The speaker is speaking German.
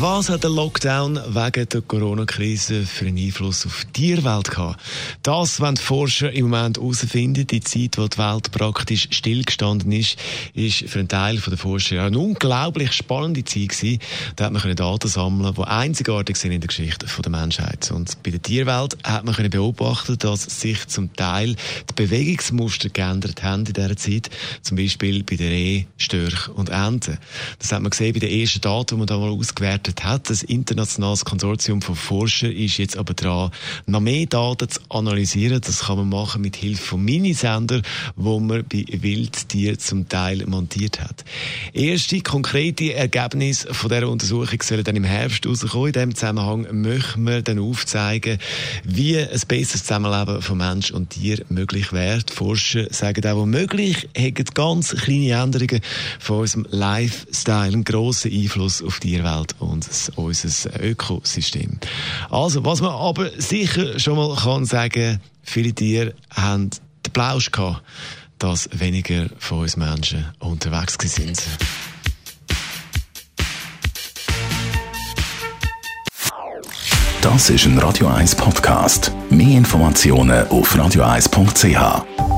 was hat der Lockdown wegen der Corona-Krise für einen Einfluss auf die Tierwelt gehabt? Das wollen die Forscher im Moment herausfinden. Die Zeit, wo die Welt praktisch stillgestanden ist, ist für einen Teil der Forscher eine unglaublich spannende Zeit gewesen. Da hat man Daten sammeln, die einzigartig sind in der Geschichte der Menschheit. Und bei der Tierwelt hat man beobachten, dass sich zum Teil die Bewegungsmuster geändert haben in dieser Zeit. Zum Beispiel bei den Reh, Störch und Enten. Das hat man gesehen bei den ersten Daten, die man da mal ausgewertet gestartet hat. Das internationales Konsortium von Forschern ist jetzt aber dran, noch mehr Daten zu analysieren. Das kann man machen mit Hilfe von Minisender, wo man bei Wildtieren zum Teil montiert hat. Erste konkrete Ergebnisse von dieser Untersuchung sollen dann im Herbst rauskommen. In diesem Zusammenhang möchten wir dann aufzeigen, wie ein besseres Zusammenleben von Mensch und Tier möglich wäre. Die Forscher sagen auch, womöglich hätten ganz kleine Änderungen von unserem Lifestyle einen grossen Einfluss auf die Tierwelt und und unser Ökosystem. Also, was man aber sicher schon mal kann sagen, viele Tiere haben den Plausch gehabt, dass weniger von uns Menschen unterwegs sind. Das ist ein Radio 1 Podcast. Mehr Informationen auf radio1.ch.